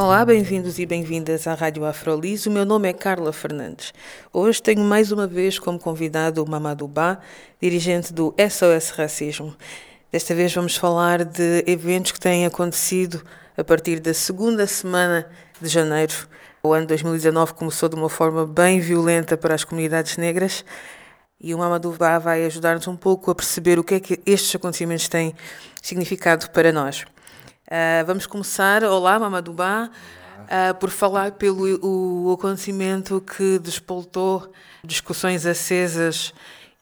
Olá, bem-vindos e bem-vindas à Rádio Afrolis. O meu nome é Carla Fernandes. Hoje tenho mais uma vez como convidado o Mamadou Ba, dirigente do SOS Racismo. Desta vez vamos falar de eventos que têm acontecido a partir da segunda semana de janeiro. O ano 2019 começou de uma forma bem violenta para as comunidades negras e o Mamadou Ba vai ajudar-nos um pouco a perceber o que é que estes acontecimentos têm significado para nós. Uh, vamos começar, olá Mamadouba, uh, por falar pelo o acontecimento que despoltou discussões acesas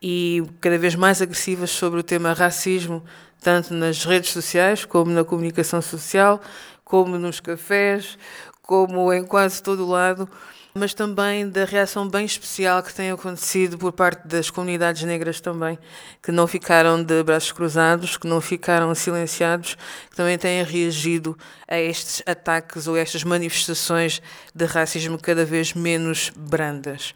e cada vez mais agressivas sobre o tema racismo, tanto nas redes sociais, como na comunicação social, como nos cafés, como em quase todo o lado mas também da reação bem especial que tem acontecido por parte das comunidades negras também, que não ficaram de braços cruzados, que não ficaram silenciados, que também têm reagido a estes ataques ou estas manifestações de racismo cada vez menos brandas.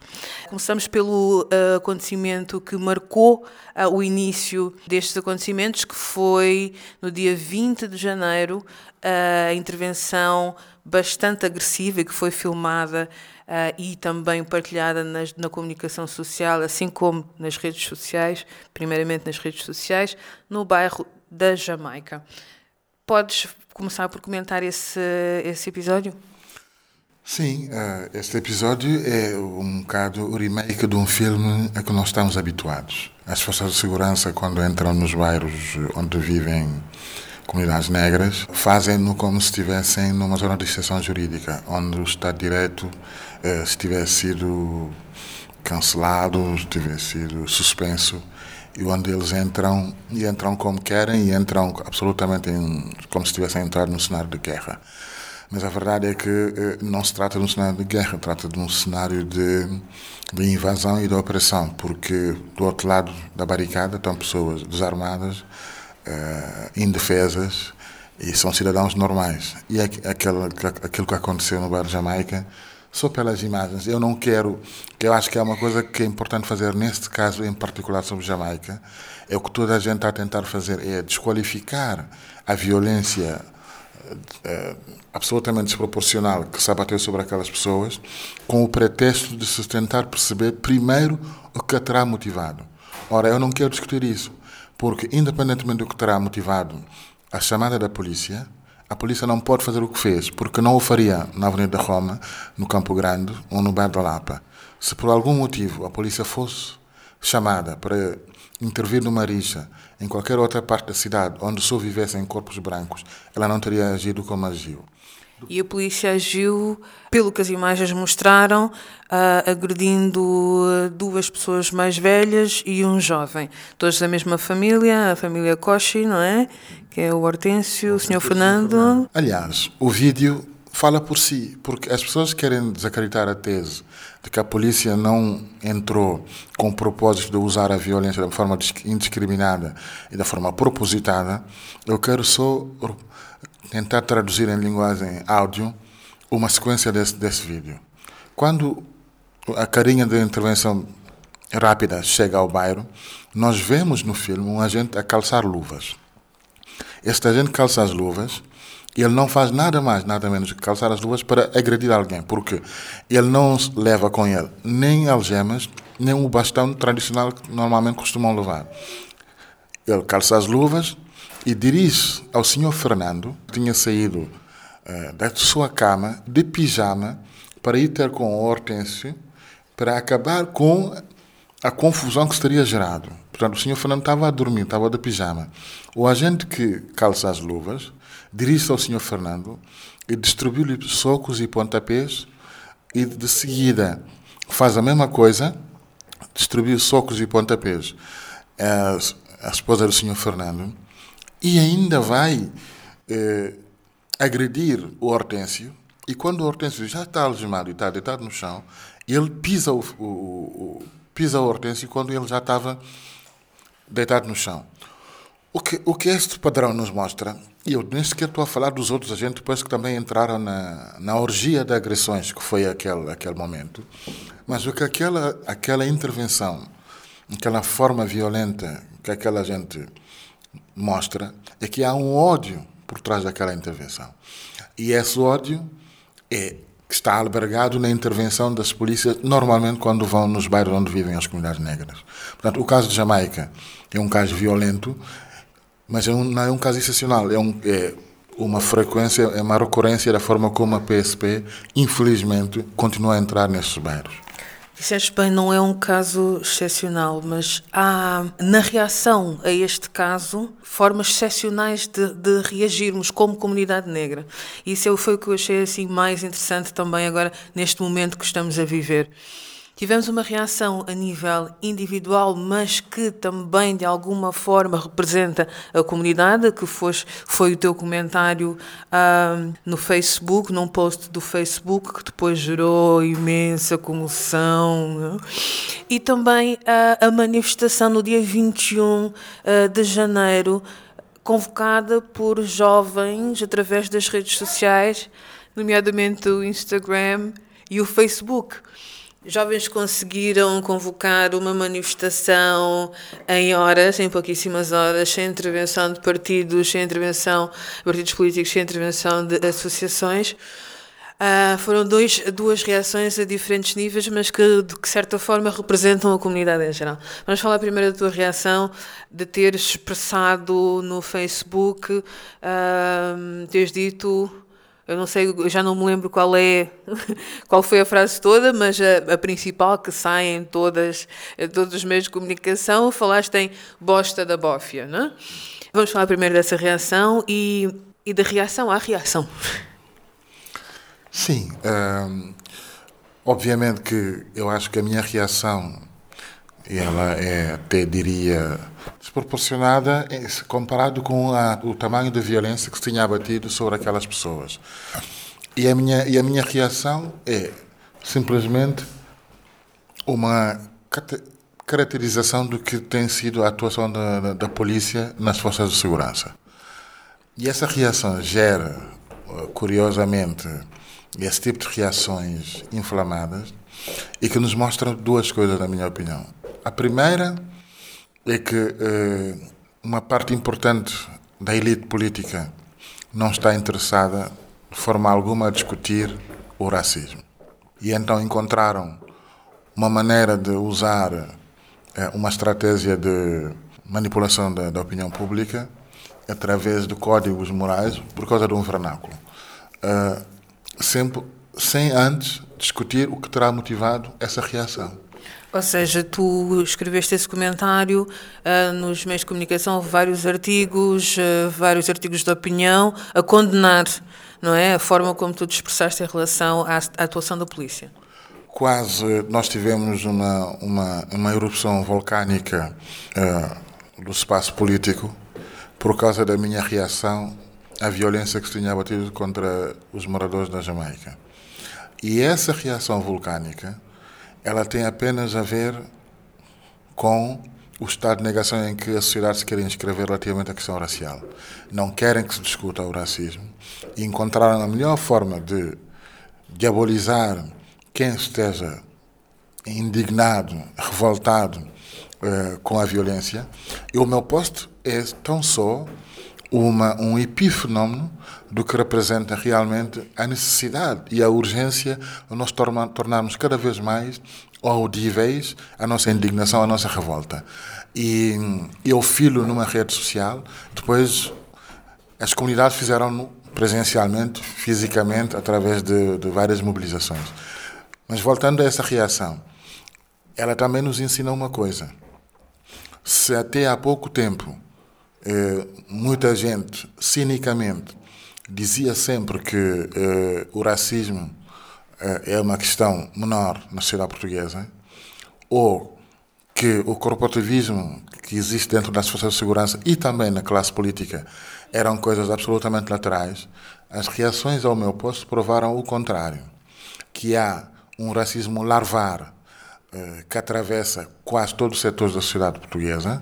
Começamos pelo uh, acontecimento que marcou uh, o início destes acontecimentos, que foi no dia 20 de janeiro, a intervenção bastante agressiva que foi filmada e também partilhada nas, na comunicação social, assim como nas redes sociais, primeiramente nas redes sociais, no bairro da Jamaica. Podes começar por comentar esse, esse episódio? Sim, uh, este episódio é um bocado o remake de um filme a que nós estamos habituados. As forças de segurança, quando entram nos bairros onde vivem comunidades negras, fazem-no como se estivessem numa zona de exceção jurídica, onde o Estado de Direito eh, se tivesse sido cancelado, se tivesse sido suspenso, e onde eles entram e entram como querem e entram absolutamente em, como se estivessem entrado num cenário de guerra. Mas a verdade é que eh, não se trata de um cenário de guerra, trata de um cenário de, de invasão e de opressão, porque do outro lado da barricada estão pessoas desarmadas, uh, indefesas, e são cidadãos normais. E aquilo, aquilo que aconteceu no bairro Jamaica só pelas imagens. Eu não quero, que eu acho que é uma coisa que é importante fazer neste caso em particular sobre Jamaica, é o que toda a gente está a tentar fazer, é desqualificar a violência é, absolutamente desproporcional que se abateu sobre aquelas pessoas, com o pretexto de se tentar perceber primeiro o que terá motivado. Ora, eu não quero discutir isso, porque independentemente do que terá motivado a chamada da polícia, a polícia não pode fazer o que fez, porque não o faria na Avenida Roma, no Campo Grande ou no bairro da Lapa. Se por algum motivo a polícia fosse chamada para intervir numa rixa em qualquer outra parte da cidade onde só vivessem corpos brancos, ela não teria agido como agiu. E a polícia agiu, pelo que as imagens mostraram, uh, agredindo duas pessoas mais velhas e um jovem. Todos da mesma família, a família Koshi, não é? Que é o Hortêncio, o Sr. Fernando. Aliás, o vídeo fala por si, porque as pessoas querem desacreditar a tese de que a polícia não entrou com o propósito de usar a violência de forma indiscriminada e da forma propositada. Eu quero só tentar traduzir em linguagem áudio uma sequência desse, desse vídeo. Quando a carinha de intervenção rápida chega ao bairro, nós vemos no filme um agente a calçar luvas. Este agente calça as luvas e ele não faz nada mais, nada menos que calçar as luvas para agredir alguém, porque ele não leva com ele nem algemas, nem o bastão tradicional que normalmente costumam levar. Ele calça as luvas, e dirige ao senhor Fernando, que tinha saído uh, da sua cama de pijama para ir ter com o Hortêncio para acabar com a confusão que se teria gerado. Portanto, o senhor Fernando estava a dormir, estava de pijama. O agente que calça as luvas dirige-se ao senhor Fernando e distribui-lhe socos e pontapés e de seguida faz a mesma coisa, distribui socos e pontapés. A esposa do senhor Fernando e ainda vai eh, agredir o Hortêncio E quando o Hortêncio já está algemado e está deitado no chão, ele pisa o, o, o pisa o Hortêncio quando ele já estava deitado no chão. O que, o que este padrão nos mostra, e eu nem sequer estou a falar dos outros agentes depois que também entraram na, na orgia de agressões, que foi aquele, aquele momento, mas o que aquela, aquela intervenção, aquela forma violenta que aquela gente mostra, é que há um ódio por trás daquela intervenção. E esse ódio é que está albergado na intervenção das polícias, normalmente quando vão nos bairros onde vivem as comunidades negras. Portanto, o caso de Jamaica é um caso violento, mas é um, não é um caso excepcional, é, um, é uma frequência, é uma recorrência da forma como a PSP, infelizmente, continua a entrar nesses bairros. Disseste bem, não é um caso excepcional, mas há, na reação a este caso, formas excepcionais de, de reagirmos como comunidade negra. Isso é foi o que eu achei assim mais interessante também agora, neste momento que estamos a viver. Tivemos uma reação a nível individual, mas que também de alguma forma representa a comunidade, que foi, foi o teu comentário uh, no Facebook, num post do Facebook, que depois gerou imensa comoção. E também uh, a manifestação no dia 21 uh, ah, de janeiro, convocada por jovens através das redes sociais, nomeadamente o Instagram e o Facebook. Jovens conseguiram convocar uma manifestação em horas, em pouquíssimas horas, sem intervenção de partidos, sem intervenção de partidos políticos, sem intervenção de associações. Uh, foram dois, duas reações a diferentes níveis, mas que de certa forma representam a comunidade em geral. Vamos falar primeiro da tua reação de ter expressado no Facebook, uh, teres dito eu não sei, eu já não me lembro qual é, qual foi a frase toda, mas a, a principal que sai em todas, em todos os meios de comunicação, falaste em bosta da bófia, não é? Vamos falar primeiro dessa reação e, e da reação à reação. Sim, hum, obviamente que eu acho que a minha reação ela é, até diria, desproporcionada comparado com a, o tamanho de violência que se tinha abatido sobre aquelas pessoas. E a minha, e a minha reação é simplesmente uma caracterização do que tem sido a atuação da, da, da polícia nas forças de segurança. E essa reação gera, curiosamente, esse tipo de reações inflamadas e que nos mostram duas coisas, na minha opinião. A primeira é que eh, uma parte importante da elite política não está interessada de forma alguma a discutir o racismo. E então encontraram uma maneira de usar eh, uma estratégia de manipulação da, da, opinião pública através de códigos morais por causa de um vernáculo. Uh, sempre, sem antes discutir o que terá motivado essa reação. Ou seja, tu escreveste esse comentário uh, nos meios de comunicação, vários artigos, uh, vários artigos de opinião, a condenar, não é, a forma como tu te expressaste em relação à, à atuação da polícia. Quase nós tivemos uma uma, uma erupção volcânica uh, do espaço político por causa da minha reação à violência que se tinha abatido contra os moradores da Jamaica. E essa reação vulcânica ela tem apenas a ver com o estado de negação em que a sociedade se quer inscrever relativamente à questão racial. Não querem que se discuta o racismo e encontraram a melhor forma de diabolizar quem esteja indignado, revoltado uh, com a violência. E o meu posto é tão só uma, um epifenómeno do que representa realmente a necessidade e a urgência de nós torna, tornarmos cada vez mais audíveis a nossa indignação, a nossa revolta. E eu filo numa rede social, depois as comunidades fizeram presencialmente, fisicamente, através de, de várias mobilizações. Mas voltando a essa reação, ela também nos ensina uma coisa. Se até há pouco tempo eh, muita gente, cinicamente, dizia sempre que eh, o racismo eh, é uma questão menor na sociedade portuguesa, ou que o corporativismo que existe dentro das forças de segurança e também na classe política eram coisas absolutamente laterais, as reações ao meu posto provaram o contrário, que há um racismo larvar que atravessa quase todos os setores da sociedade portuguesa,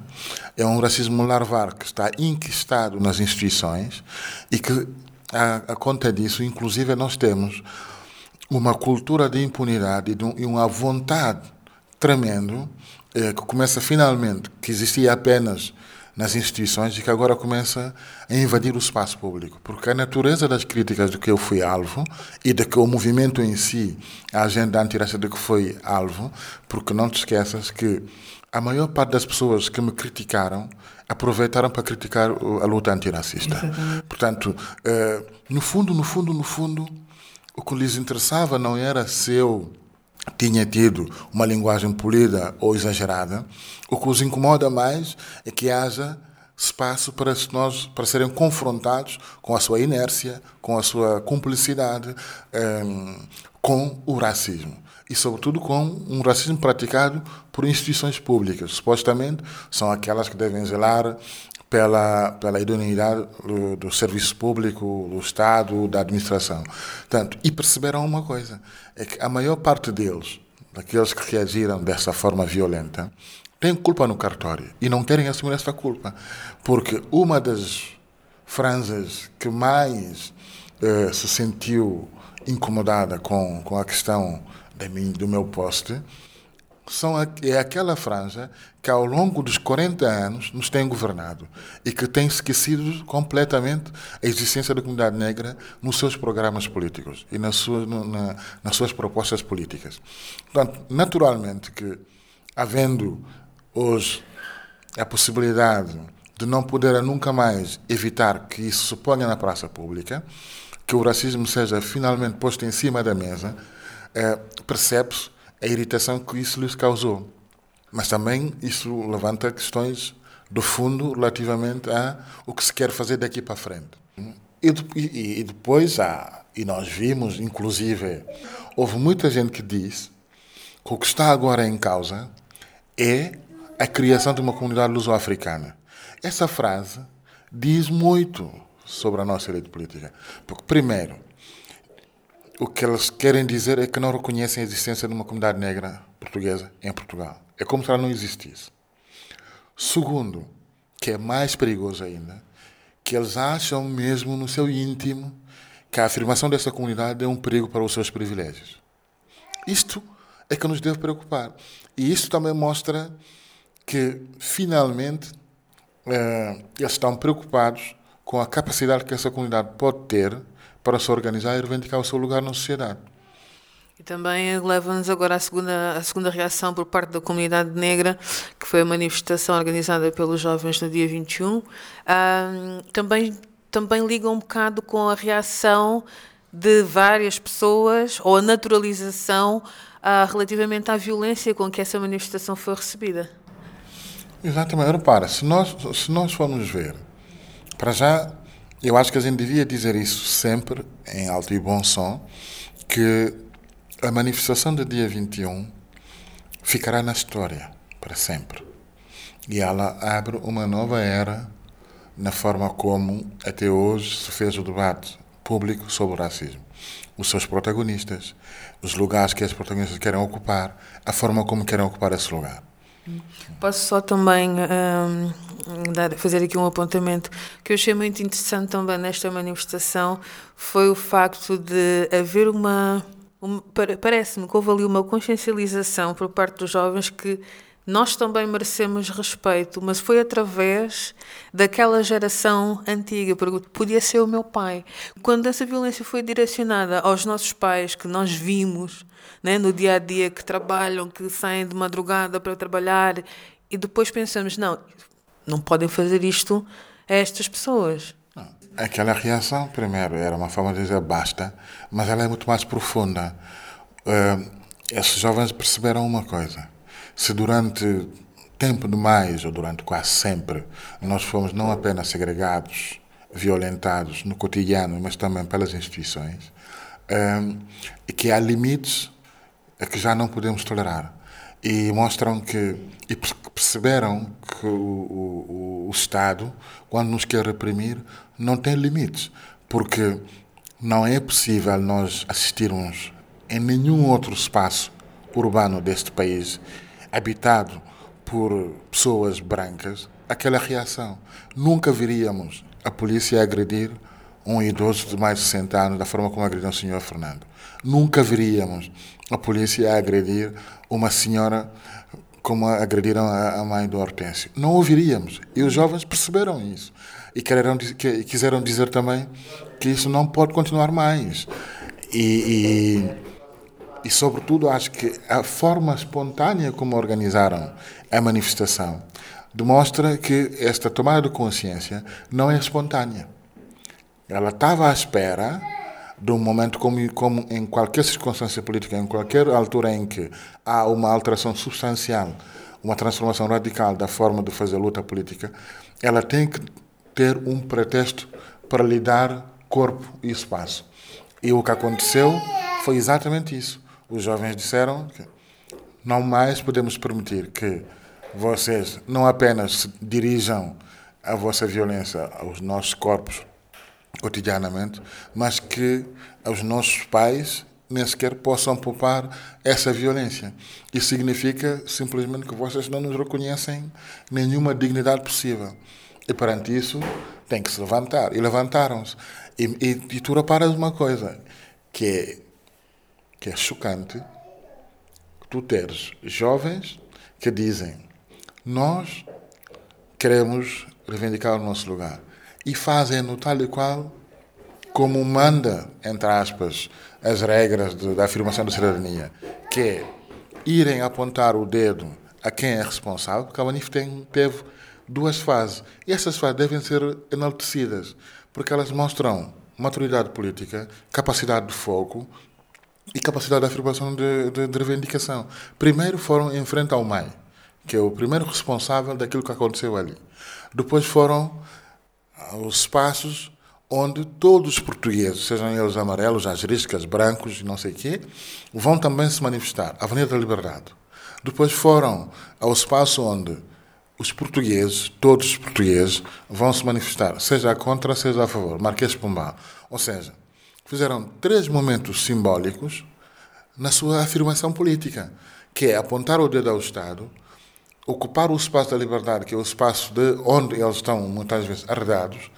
é um racismo larvar que está enquistado nas instituições e que, a, a conta disso, inclusive, nós temos uma cultura de impunidade e uma vontade tremendo eh, que começa finalmente, que existia apenas nas instituições e que agora começa a invadir o espaço público. Porque a natureza das críticas de que eu fui alvo e de que o movimento em si, a agenda antirracista de que foi alvo, porque não te esqueças que a maior parte das pessoas que me criticaram aproveitaram para criticar a luta antirracista. Exatamente. Portanto, eh, no fundo, no fundo, no fundo, o que lhes interessava não era se eu tinha tido uma linguagem polida ou exagerada. O que os incomoda mais é que haja espaço para nós para serem confrontados com a sua inércia, com a sua cumplicidade, um, com o racismo e sobretudo com um racismo praticado por instituições públicas. Supostamente são aquelas que devem zelar pela, pela idoneidade do, do, serviço público, do Estado, da administração. Tanto, e perceberam uma coisa, é que a maior parte deles, daqueles que reagiram dessa forma violenta, têm culpa no cartório e não querem assumir essa culpa. Porque uma das franjas que mais eh, se sentiu incomodada com, com a questão mim, do meu poste são, é aquela franja que ao longo dos 40 anos nos tem governado e que tem esquecido completamente a existência da comunidade negra nos seus programas políticos e nas suas, na, nas suas propostas políticas. Portanto, naturalmente que, havendo hoje a possibilidade de não poder nunca mais evitar que isso se ponha na praça pública, que o racismo seja finalmente posto em cima da mesa, é, percebe-se a irritação que isso lhes causou. Mas também isso levanta questões do fundo relativamente a o que se quer fazer daqui para frente. E, e, e depois há, e nós vimos, inclusive, houve muita gente que diz que o que está agora em causa é a criação de uma comunidade luso-africana. Essa frase diz muito sobre a nossa elite política. Porque, primeiro, o que eles querem dizer é que não reconhecem a existência de uma comunidade negra portuguesa em Portugal. É como se ela não existisse. Segundo, que é mais perigoso ainda, que eles acham mesmo no seu íntimo que a afirmação dessa comunidade é um perigo para os seus privilégios. Isto é que nos deve preocupar. E isto também mostra que, finalmente, eh, eles estão preocupados com a capacidade que essa comunidade pode ter para se organizar e reivindicar o seu lugar na sociedade. E também leva-nos agora à segunda, à segunda reação por parte da comunidade negra, que foi a manifestação organizada pelos jovens no dia 21. Ah, também, também liga um bocado com a reação de várias pessoas, ou a naturalização ah, relativamente à violência com que essa manifestação foi recebida. Exatamente. Repara, se nós, se nós formos ver, para já eu acho que a gente devia dizer isso sempre, em alto e bom som, que a manifestação do dia 21 ficará na história para sempre. E ela abre uma nova era na forma como até hoje se fez o debate público sobre o racismo. Os seus protagonistas, os lugares que esses protagonistas querem ocupar, a forma como querem ocupar esse lugar. Posso só também um, dar, fazer aqui um apontamento que eu achei muito interessante também nesta manifestação foi o facto de haver uma, uma parece-me que houve ali uma consciencialização por parte dos jovens que nós também merecemos respeito, mas foi através daquela geração antiga, porque podia ser o meu pai. Quando essa violência foi direcionada aos nossos pais, que nós vimos né, no dia a dia, que trabalham, que saem de madrugada para trabalhar, e depois pensamos: não, não podem fazer isto a estas pessoas. Aquela reação, primeiro, era uma forma de dizer basta, mas ela é muito mais profunda. Uh, esses jovens perceberam uma coisa se durante tempo demais, ou durante quase sempre, nós fomos não apenas segregados, violentados no cotidiano, mas também pelas instituições, um, e que há limites que já não podemos tolerar. E mostram que e perceberam que o, o, o Estado, quando nos quer reprimir, não tem limites, porque não é possível nós assistirmos em nenhum outro espaço urbano deste país habitado por pessoas brancas aquela reação. Nunca viríamos a polícia agredir um idoso de mais de 60 anos da forma como agrediu o senhor Fernando. Nunca veríamos a polícia agredir uma senhora como agrediram a mãe do Hortêncio. Não ouviríamos. E os jovens perceberam isso. E quereram, quiseram dizer também que isso não pode continuar mais. E, e, e, sobretudo, acho que a forma espontânea como organizaram a manifestação demonstra que esta tomada de consciência não é espontânea. Ela estava à espera de um momento como, como em qualquer circunstância política, em qualquer altura em que há uma alteração substancial, uma transformação radical da forma de fazer luta política, ela tem que ter um pretexto para lhe dar corpo e espaço. E o que aconteceu foi exatamente isso. Os jovens disseram que não mais podemos permitir que vocês não apenas dirijam a vossa violência aos nossos corpos cotidianamente, mas que os nossos pais nem sequer possam poupar essa violência. Isso significa simplesmente que vocês não nos reconhecem nenhuma dignidade possível. E perante isso, tem que se levantar. E levantaram-se. E, e, e tu reparas uma coisa, que é, que é chocante, tu teres jovens que dizem nós queremos reivindicar o nosso lugar e fazem-no tal e qual como manda, entre aspas, as regras de, da afirmação da cidadania, que é irem apontar o dedo a quem é responsável, porque a Manif tem, teve duas fases. E essas fases devem ser enaltecidas, porque elas mostram maturidade política, capacidade de foco e capacidade de afirmação de, de, de reivindicação. Primeiro foram em frente ao MAI, que é o primeiro responsável daquilo que aconteceu ali. Depois foram os espaços onde todos os portugueses, sejam eles amarelos, ageriscas, brancos, não sei o quê, vão também se manifestar. Avenida da Liberdade. Depois foram ao espaço onde os portugueses, todos os portugueses, vão se manifestar, seja contra, seja a favor. Marquês Pombal. Ou seja, fizeram três momentos simbólicos na sua afirmação política, que é apontar o dedo ao Estado, ocupar o espaço da liberdade, que é o espaço de onde eles estão muitas vezes arredados,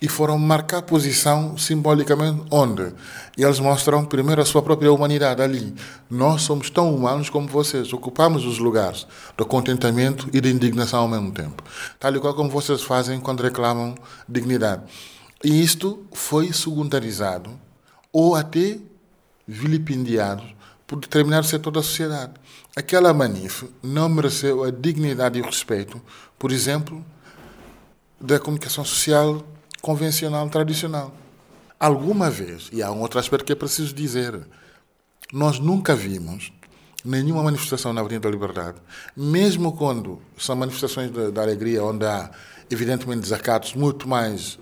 e foram marcar posição simbolicamente onde eles mostram primeiro a sua própria humanidade ali. Nós somos tão humanos como vocês, ocupamos os lugares do contentamento e da indignação ao mesmo tempo, tal e qual como vocês fazem quando reclamam dignidade. E isto foi secundarizado ou até vilipendiado por determinado setor da sociedade. Aquela manif não mereceu a dignidade e o respeito, por exemplo, da comunicação social convencional, tradicional. Alguma vez, e há um outro aspecto que é preciso dizer, nós nunca vimos nenhuma manifestação na Avenida da Liberdade, mesmo quando são manifestações da alegria, onde há, evidentemente, desacatos muito mais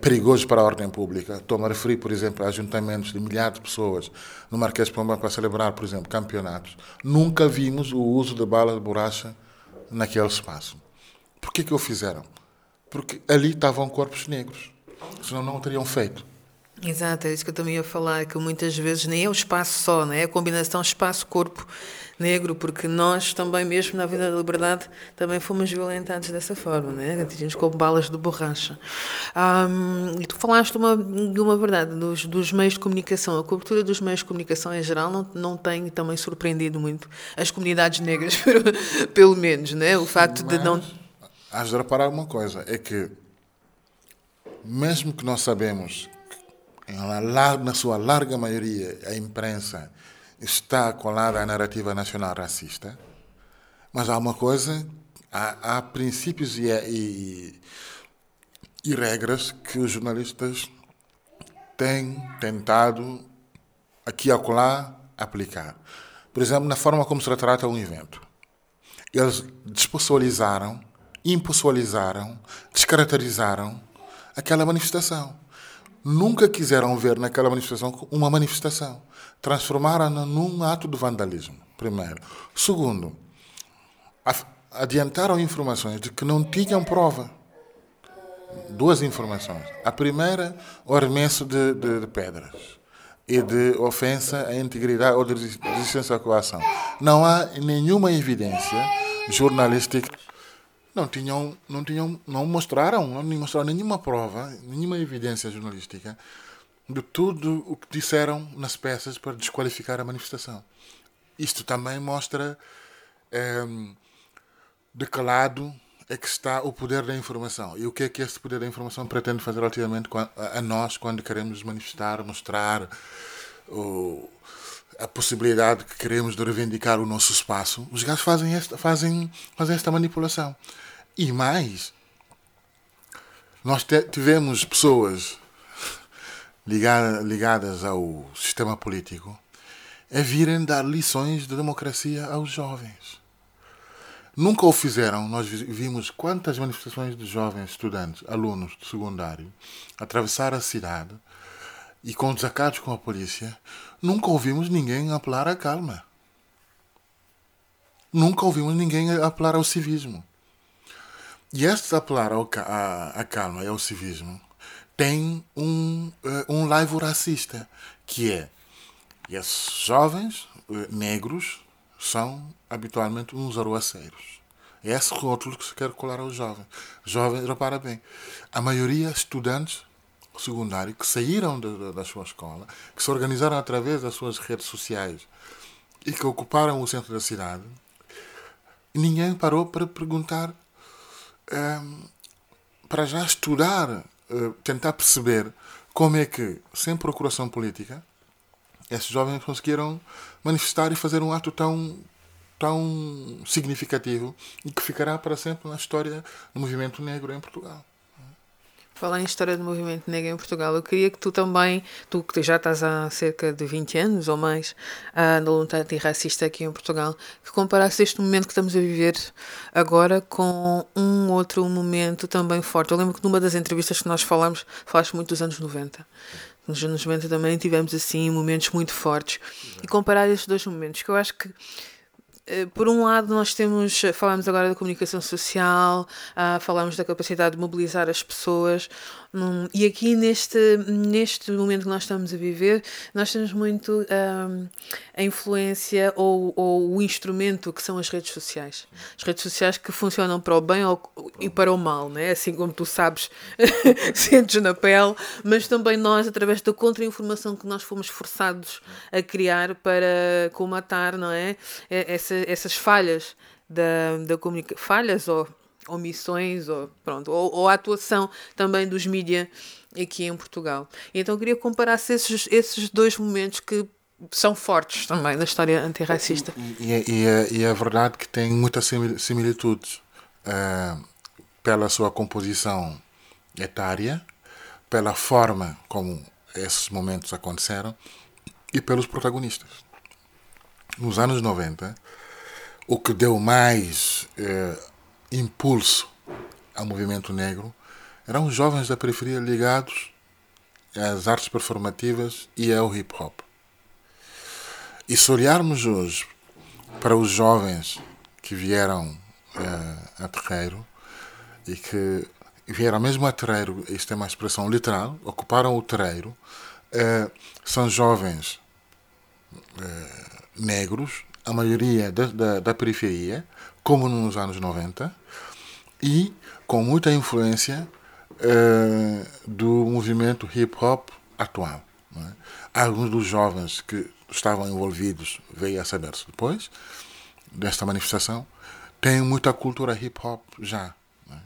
perigosos para a ordem pública. Estou-me a referir, por exemplo, a ajuntamentos de milhares de pessoas no Marquês de Pombal para celebrar, por exemplo, campeonatos. Nunca vimos o uso de bala de borracha naquele espaço. Por que que o fizeram? Porque ali estavam corpos negros, senão não o teriam feito. Exato, é isso que eu também ia falar, que muitas vezes nem é o espaço só, né? é a combinação espaço-corpo negro, porque nós também, mesmo na vida da liberdade, também fomos violentados dessa forma, né? atingimos com balas de borracha. Um, e tu falaste de uma, de uma verdade, dos, dos, meios de comunicação, a cobertura dos meios de comunicação em geral não, não tem também surpreendido muito as comunidades negras, pelo menos, né? o facto Mas, de não... Has de reparar uma coisa, é que mesmo que nós sabemos na sua larga maioria, a imprensa está colada à narrativa nacional racista, mas há uma coisa, há, há princípios e, e, e regras que os jornalistas têm tentado aqui e acolá aplicar. Por exemplo, na forma como se retrata um evento. Eles despessoalizaram, impessoalizaram, descaracterizaram aquela manifestação nunca quiseram ver naquela manifestação uma manifestação. Transformaram-na num ato de vandalismo, primeiro. Segundo, adiantaram informações de que não tinham prova. Duas informações. A primeira, o arremesso de, de, de pedras e de ofensa à integridade ou de resistência à coação. Não há nenhuma evidência jornalística. Não tinham, não tinham, não mostraram, não mostraram nenhuma prova, nenhuma evidência jornalística de tudo o que disseram nas peças para desqualificar a manifestação. Isto também mostra é, de que lado é que está o poder da informação e o que é que esse poder da informação pretende fazer relativamente a nós quando queremos manifestar, mostrar o, a possibilidade que queremos de reivindicar o nosso espaço. Os gajos fazem esta, fazem, fazem esta manipulação. E mais, nós tivemos pessoas ligadas ao sistema político a virem dar lições de democracia aos jovens. Nunca o fizeram. Nós vimos quantas manifestações de jovens estudantes, alunos de secundário, atravessar a cidade e com desacatos com a polícia. Nunca ouvimos ninguém apelar à calma. Nunca ouvimos ninguém apelar ao civismo. E este apelar ao, à, à calma e ao civismo tem um, eh, um laivo racista, que é esses jovens eh, negros são habitualmente uns aroaceiros. É esse rótulo que se quer colar aos jovens. Jovens, repara bem, a maioria estudantes secundários que saíram da, da sua escola, que se organizaram através das suas redes sociais e que ocuparam o centro da cidade, ninguém parou para perguntar, para já estudar eh, tentar perceber como é que, sem procuração política, esses jovens conseguiram manifestar e fazer um ato tão, tão significativo e que ficará para sempre na história do movimento negro em Portugal. Falar em história do movimento negro em Portugal, eu queria que tu também, tu que já estás há cerca de 20 anos ou mais uh, na luta antirracista aqui em Portugal, que comparasse este momento que estamos a viver agora com um outro momento também forte. Eu lembro que numa das entrevistas que nós falamos, falaste muito dos anos 90. Nos anos 90 também tivemos assim momentos muito fortes. E comparar estes dois momentos, que eu acho que por um lado, nós temos, falamos agora da comunicação social, uh, falamos da capacidade de mobilizar as pessoas, num, e aqui neste, neste momento que nós estamos a viver, nós temos muito um, a influência ou, ou o instrumento que são as redes sociais. As redes sociais que funcionam para o bem ou, e para o mal, né? assim como tu sabes, sentes na pele, mas também nós, através da contra-informação que nós fomos forçados a criar para comatar não é? Essa, essas falhas da, da comunicação, falhas ou omissões ou, pronto, ou, ou a atuação também dos mídias aqui em Portugal. Então eu queria comparar esses, esses dois momentos que são fortes também na história antirracista. E, e, e, é, e é verdade que tem muitas similitudes uh, pela sua composição etária, pela forma como esses momentos aconteceram e pelos protagonistas. Nos anos 90, o que deu mais uh, impulso ao movimento negro eram os jovens da periferia ligados às artes performativas e ao hip hop. E se olharmos hoje para os jovens que vieram uh, a terreiro e que vieram mesmo a terreiro, isto é uma expressão literal, ocuparam o terreiro, uh, são jovens uh, negros, a maioria da, da, da periferia, como nos anos 90, e com muita influência uh, do movimento hip hop atual. É? Alguns dos jovens que estavam envolvidos, veio a saber-se depois desta manifestação, têm muita cultura hip hop já. É?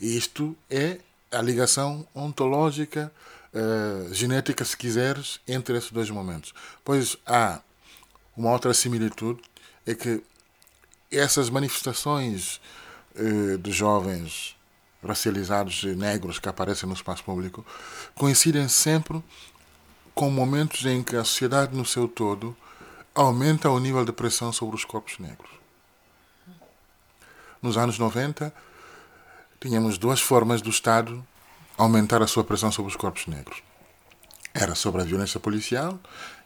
E isto é a ligação ontológica, uh, genética, se quiseres, entre esses dois momentos. Pois há uma outra similitude, é que essas manifestações eh, de jovens racializados negros que aparecem no espaço público coincidem sempre com momentos em que a sociedade no seu todo aumenta o nível de pressão sobre os corpos negros. Nos anos 90, tínhamos duas formas do Estado aumentar a sua pressão sobre os corpos negros. Era sobre a violência policial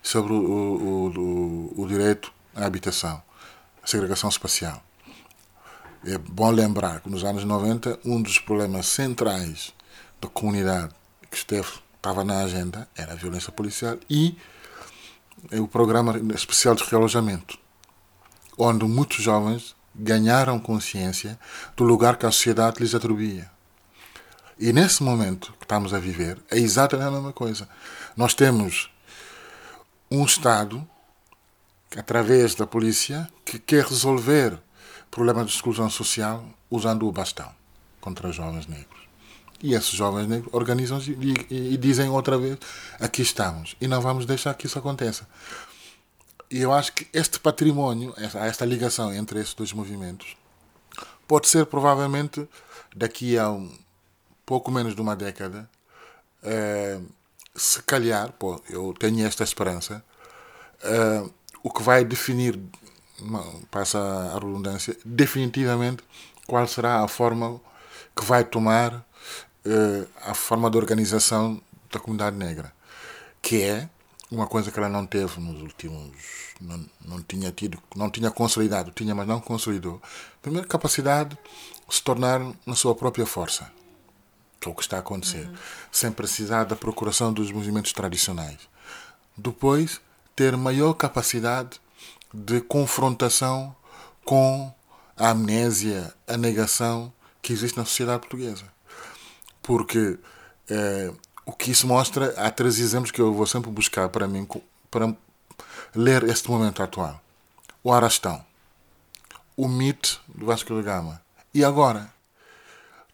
e sobre o, o, o, o direito à habitação segregação espacial. É bom lembrar que nos anos 90, um dos problemas centrais da comunidade que esteve, estava na agenda era a violência policial e o programa especial de realojamento, onde muitos jovens ganharam consciência do lugar que a sociedade lhes atribuía. E nesse momento que estamos a viver, é exatamente a mesma coisa. Nós temos um Estado, através da polícia, que quer resolver problemas de exclusão social usando o bastão contra os jovens negros. E esses jovens negros organizam-se e, e, e, dizem outra vez: aqui estamos. E não vamos deixar que isso aconteça. E eu acho que este património, esta, esta ligação entre esses dois movimentos, pode ser provavelmente daqui a um pouco menos de uma década, é, se calhar, pô, eu tenho esta esperança, é, o que vai definir, passa a redundância, definitivamente qual será a forma que vai tomar uh, a forma de organização da comunidade negra, que é uma coisa que ela não teve nos últimos não, não tinha tido não tinha consolidado tinha mas não consolidou primeiro capacidade de se tornar na sua própria força que é o que está a acontecer uhum. sem precisar da procuração dos movimentos tradicionais depois ter maior capacidade de confrontação com a amnésia a negação que existe na sociedade portuguesa porque é, o que isso mostra, há três exemplos que eu vou sempre buscar para mim, para ler este momento atual. O Arastão, o mito do Vasco da Gama. E agora?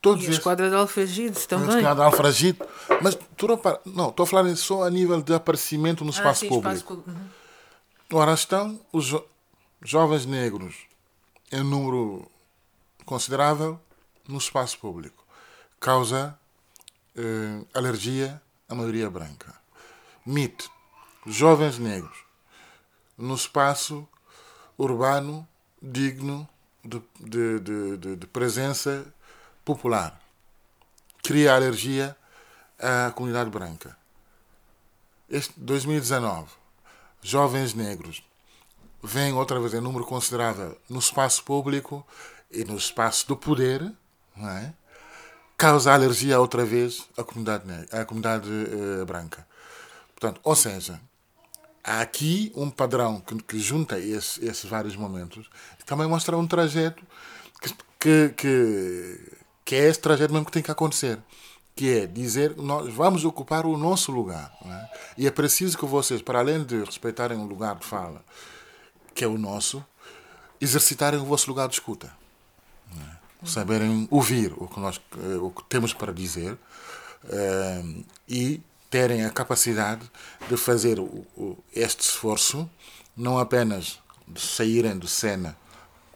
Todos e a esquadra de Alfragide também. A esquadra de Alfragide. Mas, tu não, não, estou a falar só a nível de aparecimento no ah, espaço ah, sim, público. Espaço... Uhum. O Arastão, os jo jovens negros em número considerável no espaço público. Causa uh, alergia à maioria branca. MIT, jovens negros, no espaço urbano digno de, de, de, de presença popular. Cria alergia à comunidade branca. Este 2019, jovens negros vêm outra vez em número considerável no espaço público e no espaço do poder, não é? causa alergia outra vez à comunidade, à comunidade uh, branca. Portanto, ou seja, há aqui um padrão que, que junta esse, esses vários momentos e também mostra um trajeto que, que, que, que, é esse trajeto mesmo que tem que acontecer. Que é dizer, nós vamos ocupar o nosso lugar. É? E é preciso que vocês, para além de respeitarem o lugar de fala, que é o nosso, exercitarem o vosso lugar de escuta saberem ouvir o que nós eh, o que temos para dizer uh, e terem a capacidade de fazer o, o, este esforço, não apenas de saírem de cena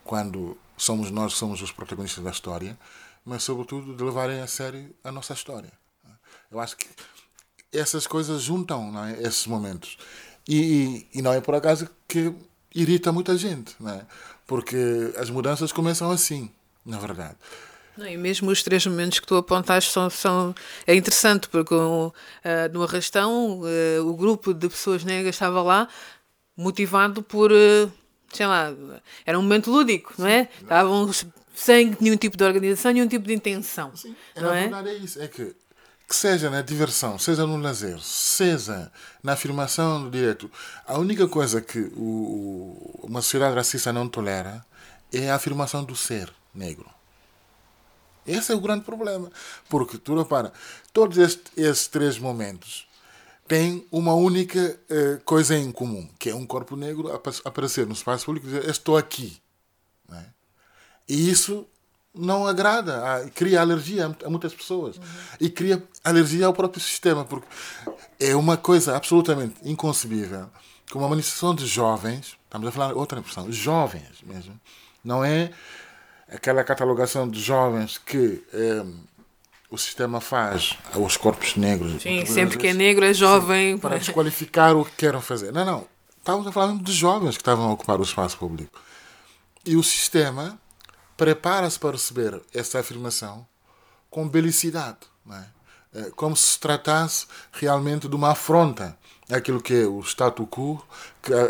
quando somos nós somos os protagonistas da história, mas sobretudo de levarem a sério a nossa história. Eu acho que essas coisas juntam não é, esses momentos. E, e, e não é por acaso que irrita muita gente, não é? porque as mudanças começam assim na verdade. Não, e mesmo os três momentos que tu apontaste são, são é interessante porque uh, no arrastão uh, o grupo de pessoas negras estava lá motivado por uh, sei lá era um momento lúdico não é estavam sem nenhum tipo de organização nenhum tipo de intenção Sim, não é? verdade é isso é que que seja na diversão, seja no lazer, seja na afirmação do direito, a única coisa que o, uma sociedade racista não tolera é a afirmação do ser negro. Esse é o grande problema. Porque, tu repara, todos estes, esses três momentos têm uma única uh, coisa em comum, que é um corpo negro aparecer no espaço público e dizer estou aqui. É? E isso não agrada, cria alergia a muitas pessoas. Uhum. E cria alergia ao próprio sistema, porque é uma coisa absolutamente inconcebível que uma manifestação de jovens, estamos a falar outra expressão, jovens mesmo, não é aquela catalogação de jovens que eh, o sistema faz aos corpos negros. Sim, sempre que é negro é jovem. Sim, para desqualificar o que querem fazer. Não, não. Estávamos a falar de jovens que estavam a ocupar o espaço público. E o sistema prepara-se para receber essa afirmação com belicidade. É? é como se se tratasse realmente de uma afronta àquilo que é o status quo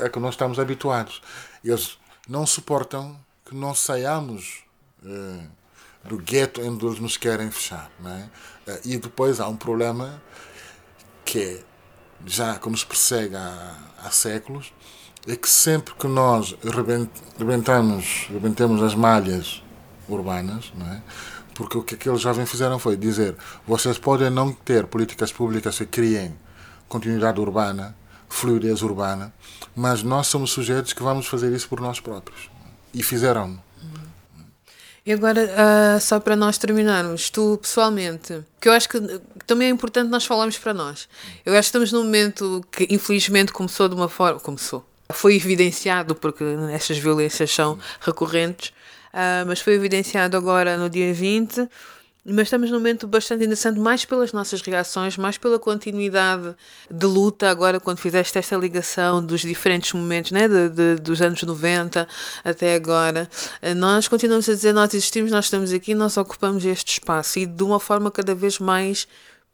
a que nós estamos habituados. Eles não suportam que nós saiamos uh, do gueto onde eles nos querem fechar. É? Uh, e depois há um problema que é, já que nos persegue há, há séculos, é que sempre que nós rebentamos, rebentemos as malhas urbanas, não é? porque o que aqueles jovens fizeram foi dizer vocês podem não ter políticas públicas que criem continuidade urbana, fluidez urbana, mas nós somos sujeitos que vamos fazer isso por nós próprios. E fizeram. E agora, uh, só para nós terminarmos, tu pessoalmente, que eu acho que também é importante nós falarmos para nós. Eu acho que estamos num momento que infelizmente começou de uma forma. Começou. Foi evidenciado, porque estas violências são recorrentes, uh, mas foi evidenciado agora no dia 20 mas estamos num momento bastante interessante, mais pelas nossas reações, mais pela continuidade de luta, agora quando fizeste esta ligação dos diferentes momentos, né, de, de, dos anos 90 até agora, eh, nós continuamos a dizer, nós existimos, nós estamos aqui, nós ocupamos este espaço e de uma forma cada vez mais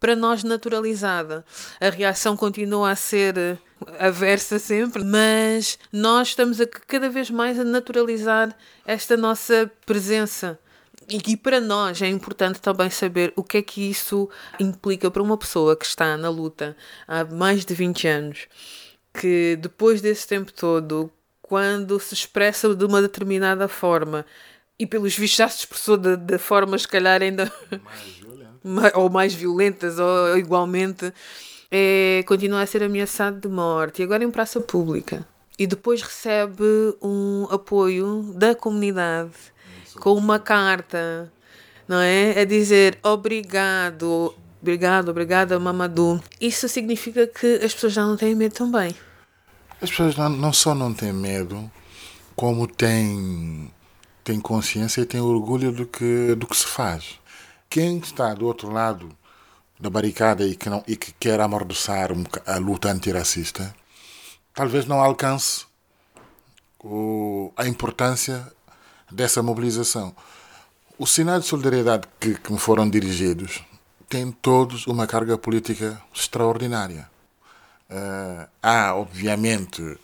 para nós naturalizada. A reação continua a ser eh, aversa sempre, mas nós estamos a cada vez mais a naturalizar esta nossa presença e para nós é importante também saber o que é que isso implica para uma pessoa que está na luta há mais de 20 anos, que depois desse tempo todo, quando se expressa de uma determinada forma, e pelos vistos já se expressou de, formas, se calhar, ainda. Mais ou mais violentas, ou igualmente, é, continua a ser ameaçado de morte. E agora em praça pública. E depois recebe um apoio da comunidade com uma carta, não é? A dizer obrigado, obrigado, obrigada, Mamadou. Isso significa que as pessoas já não têm medo também. As pessoas não, não só não têm medo, como têm, têm consciência e têm orgulho do que, do que se faz. Quem está do outro lado da barricada e que, não, e que quer amordaçar a luta antirracista, talvez não alcance o, a importância dessa mobilização. Os sinais de solidariedade que, que me foram dirigidos têm todos uma carga política extraordinária. Uh, há, obviamente, uh,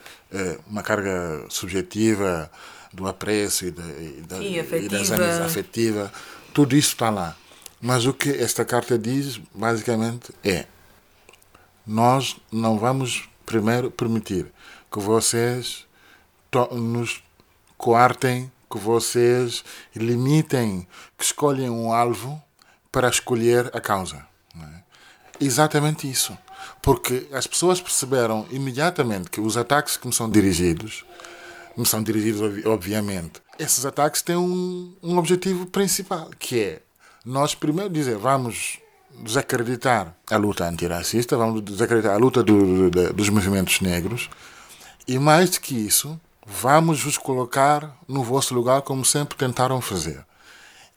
uma carga subjetiva do apreço e, de, e, da, Sim, e das afetiva. Tudo isso está lá. Mas o que esta carta diz, basicamente, é: nós não vamos primeiro permitir que vocês nos coartem que vocês limitem, que escolhem um alvo para escolher a causa. É? Exatamente isso. Porque as pessoas perceberam imediatamente que os ataques que me são dirigidos, me são dirigidos, obviamente, esses ataques têm um, um objetivo principal, que é nós primeiro dizer, vamos desacreditar a luta antirracista, vamos desacreditar a luta do, do, dos movimentos negros, e mais do que isso, Vamos vos colocar no vosso lugar como sempre tentaram fazer.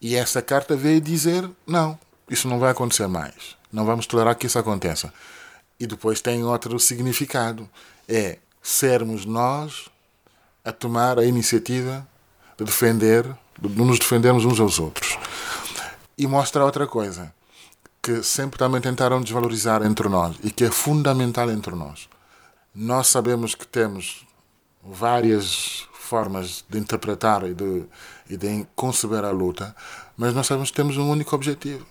E essa carta veio dizer: não, isso não vai acontecer mais. Não vamos tolerar que isso aconteça. E depois tem outro significado: é sermos nós a tomar a iniciativa de defender, de nos defendermos uns aos outros. E mostra outra coisa, que sempre também tentaram desvalorizar entre nós e que é fundamental entre nós. Nós sabemos que temos várias formas de interpretar e de, e de conceber a luta, mas nós sabemos que temos um único objetivo,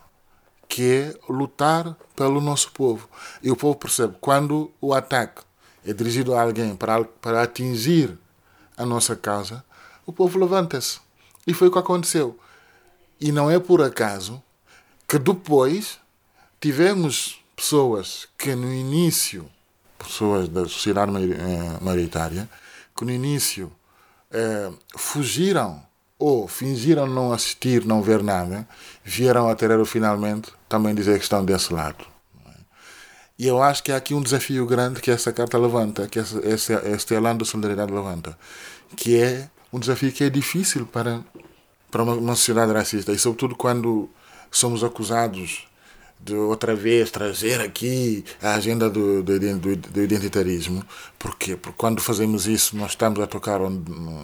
que é lutar pelo nosso povo. E o povo percebe quando o ataque é dirigido a alguém para, para atingir a nossa causa, o povo levanta-se. E foi o que aconteceu. E não é por acaso que depois tivemos pessoas que no início, pessoas da sociedade eh, maioritária, que no início eh, fugiram ou fingiram não assistir, não ver nada, vieram a ter finalmente também dizer que estão desse lado. E eu acho que há aqui um desafio grande que essa carta levanta, que este elan de solidariedade levanta, que é um desafio que é difícil para, para uma, uma sociedade racista, e sobretudo quando somos acusados de outra vez trazer aqui a agenda do, do, do, do identitarismo. Porque quando fazemos isso, nós estamos a tocar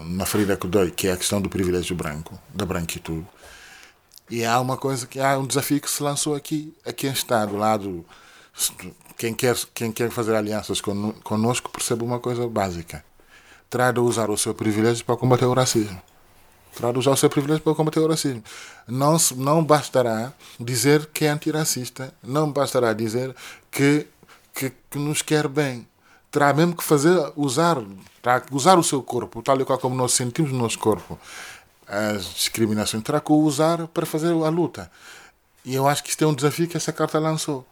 na ferida que dói, que é a questão do privilégio branco, da branquitude. E há uma coisa que há um desafio que se lançou aqui, a quem está do lado, quem quer, quem quer fazer alianças conosco, percebe uma coisa básica: terá de usar o seu privilégio para combater o racismo. De usar o seu privilégio para combater o racismo. Não, não bastará dizer que é antirracista, não bastará dizer que, que, que nos quer bem. Terá mesmo que fazer, usar, terá que usar o seu corpo, tal e qual como nós sentimos no nosso corpo as discriminações, terá que usar para fazer a luta. E eu acho que isto é um desafio que essa carta lançou.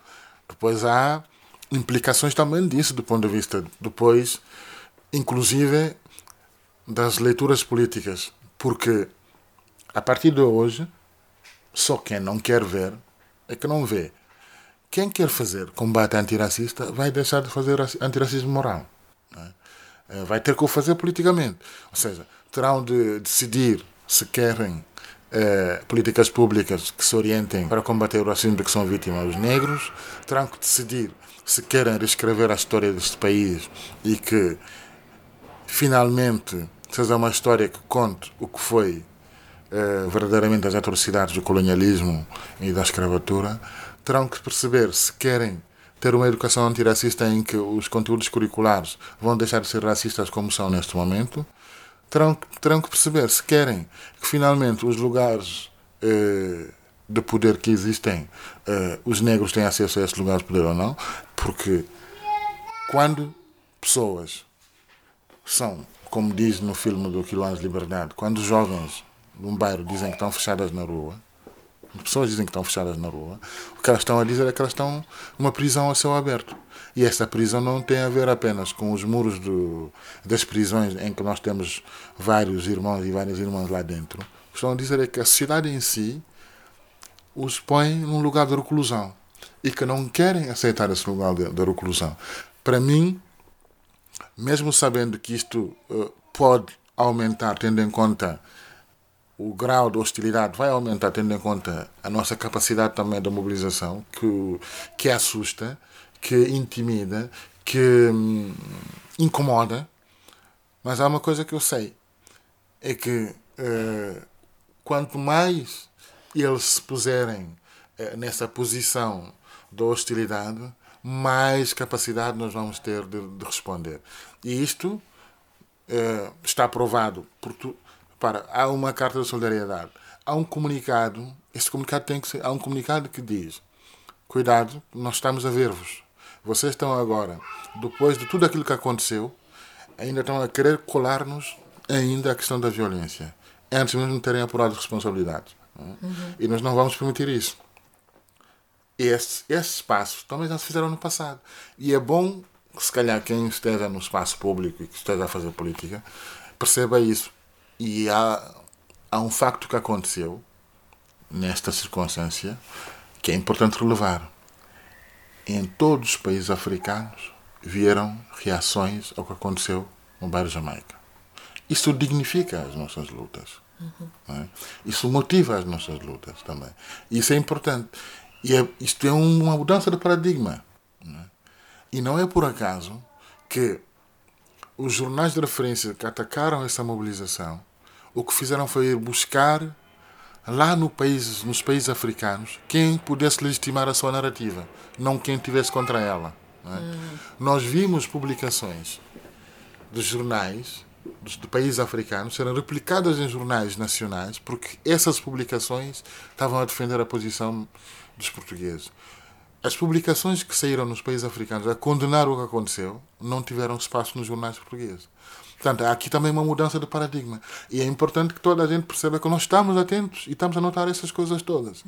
Depois há implicações também disso, do ponto de vista, depois, inclusive, das leituras políticas. Porque, a partir de hoje, só quem não quer ver é que não vê. Quem quer fazer combate antirracista vai deixar de fazer antirracismo moral. É? Vai ter que o fazer politicamente. Ou seja, terão de decidir se querem eh, políticas públicas que se orientem para combater o racismo de que são vítimas os negros, terão que decidir se querem reescrever a história deste país e que finalmente seja uma história que conte o que foi eh, verdadeiramente as atrocidades do colonialismo e da escravatura, terão que perceber se querem ter uma educação antirracista em que os conteúdos curriculares vão deixar de ser racistas como são neste momento terão, terão que perceber se querem que finalmente os lugares eh, de poder que existem, eh, os negros têm acesso a esses lugares de poder ou não, porque quando pessoas são, como diz no filme do Quilões de Liberdade, quando os jovens num bairro dizem que estão fechadas na rua, pessoas dizem que estão fechadas na rua, o que elas estão a dizer é que elas estão numa prisão a céu aberto. E esta prisão não tem a ver apenas com os muros do, das prisões em que nós temos vários irmãos e várias irmãs lá dentro. O que estão a dizer é que a sociedade em si os põe num lugar de reclusão e que não querem aceitar esse lugar de, de reclusão. Para mim, mesmo sabendo que isto uh, pode aumentar, tendo em conta o grau de hostilidade vai aumentar, tendo em conta a nossa capacidade também de mobilização, que, que assusta, que intimida, que hum, incomoda. Mas há uma coisa que eu sei: é que uh, quanto mais eles se puserem uh, nessa posição de hostilidade, mais capacidade nós vamos ter de, de responder. E isto uh, está provado por, tu, para, há uma carta de solidariedade. Há um comunicado, esse comunicado tem que ser, há um comunicado que diz: cuidado, nós estamos a ver-vos. Vocês estão agora, depois de tudo aquilo que aconteceu, ainda estão a querer colar-nos ainda a questão da violência, antes mesmo de terem apurado responsabilidades. É? Uhum. E nós não vamos permitir isso. Esses, esses passos também já se fizeram no passado. E é bom, se calhar, quem esteja no espaço público e que esteja a fazer política, perceba isso. E há, há um facto que aconteceu nesta circunstância que é importante relevar. Em todos os países africanos vieram reações ao que aconteceu no bairro Jamaica. Isso dignifica as nossas lutas. Uhum. É? Isso motiva as nossas lutas também. Isso é importante. E é, isto é uma mudança de paradigma. Não é? E não é por acaso que os jornais de referência que atacaram essa mobilização, o que fizeram foi ir buscar lá no país, nos países africanos quem pudesse legitimar a sua narrativa, não quem tivesse contra ela. É? Hum. Nós vimos publicações dos jornais dos, de países africanos serem replicadas em jornais nacionais porque essas publicações estavam a defender a posição dos portugueses. As publicações que saíram nos países africanos a condenar o que aconteceu não tiveram espaço nos jornais portugueses. Portanto, há aqui também uma mudança de paradigma. E é importante que toda a gente perceba que nós estamos atentos e estamos a notar essas coisas todas.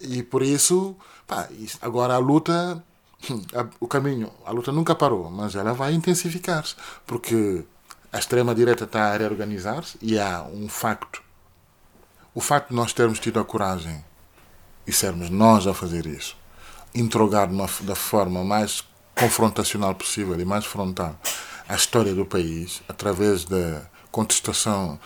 E por isso, pá, agora a luta, o caminho, a luta nunca parou, mas ela vai intensificar-se. Porque a extrema-direita está a reorganizar-se e há um facto. O facto de nós termos tido a coragem e sermos nós a fazer isso interrogar uma, da forma mais confrontacional possível e mais frontal a história do país através da contestação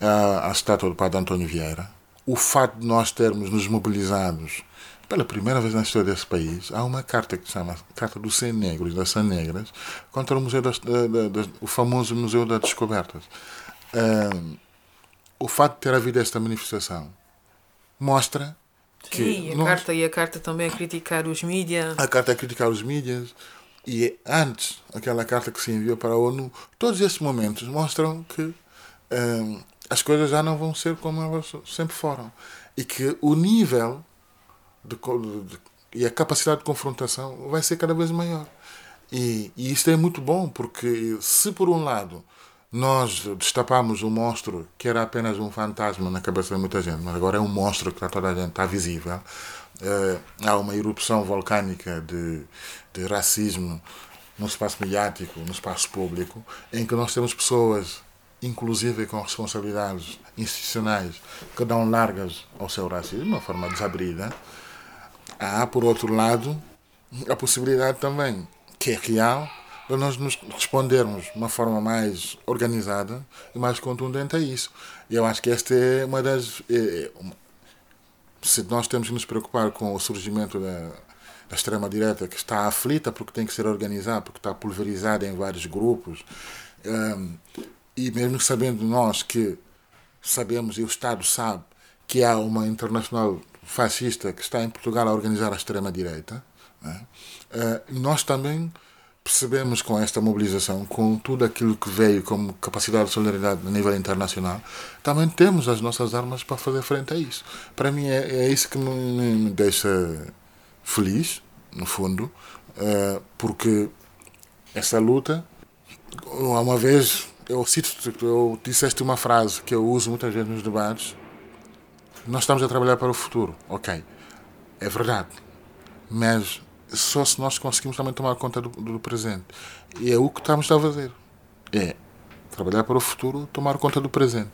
à, à estátua do padre António Vieira. O facto de nós termos nos mobilizados pela primeira vez na história desse país, há uma carta que se chama Carta dos 100 Negros, das 100 Negras, contra o, museu das, da, da, o famoso Museu das Descobertas. Um, o facto de ter havido esta manifestação mostra que Sim, a, nós, carta, e a carta também a criticar os mídias. A carta a criticar os mídias. E antes, aquela carta que se enviou para a ONU, todos esses momentos mostram que hum, as coisas já não vão ser como elas sempre foram. E que o nível de, de, e a capacidade de confrontação vai ser cada vez maior. E, e isto é muito bom, porque se por um lado nós destapamos um monstro que era apenas um fantasma na cabeça de muita gente, mas agora é um monstro que está toda a gente, está visível. Uh, há uma erupção volcânica de, de racismo no espaço mediático, no espaço público, em que nós temos pessoas, inclusive com responsabilidades institucionais, que dão largas ao seu racismo, de uma forma desabrida. Há, por outro lado, a possibilidade também, que é real, de nós nos respondermos de uma forma mais organizada e mais contundente a isso. E eu acho que esta é uma das. É, uma, se nós temos que nos preocupar com o surgimento da, da extrema-direita, que está aflita porque tem que ser organizada, porque está pulverizada em vários grupos, um, e mesmo sabendo nós que sabemos e o Estado sabe que há uma internacional fascista que está em Portugal a organizar a extrema-direita, né? uh, nós também percebemos com esta mobilização, com tudo aquilo que veio como capacidade de solidariedade a nível internacional, também temos as nossas armas para fazer frente a isso. Para mim é, é isso que me, me deixa feliz, no fundo, uh, porque essa luta, uma vez, eu cito, eu disseste uma frase que eu uso muitas vezes nos debates, nós estamos a trabalhar para o futuro, ok, é verdade, mas só se nós conseguimos também tomar conta do, do presente. E é o que estamos a fazer. É trabalhar para o futuro, tomar conta do presente.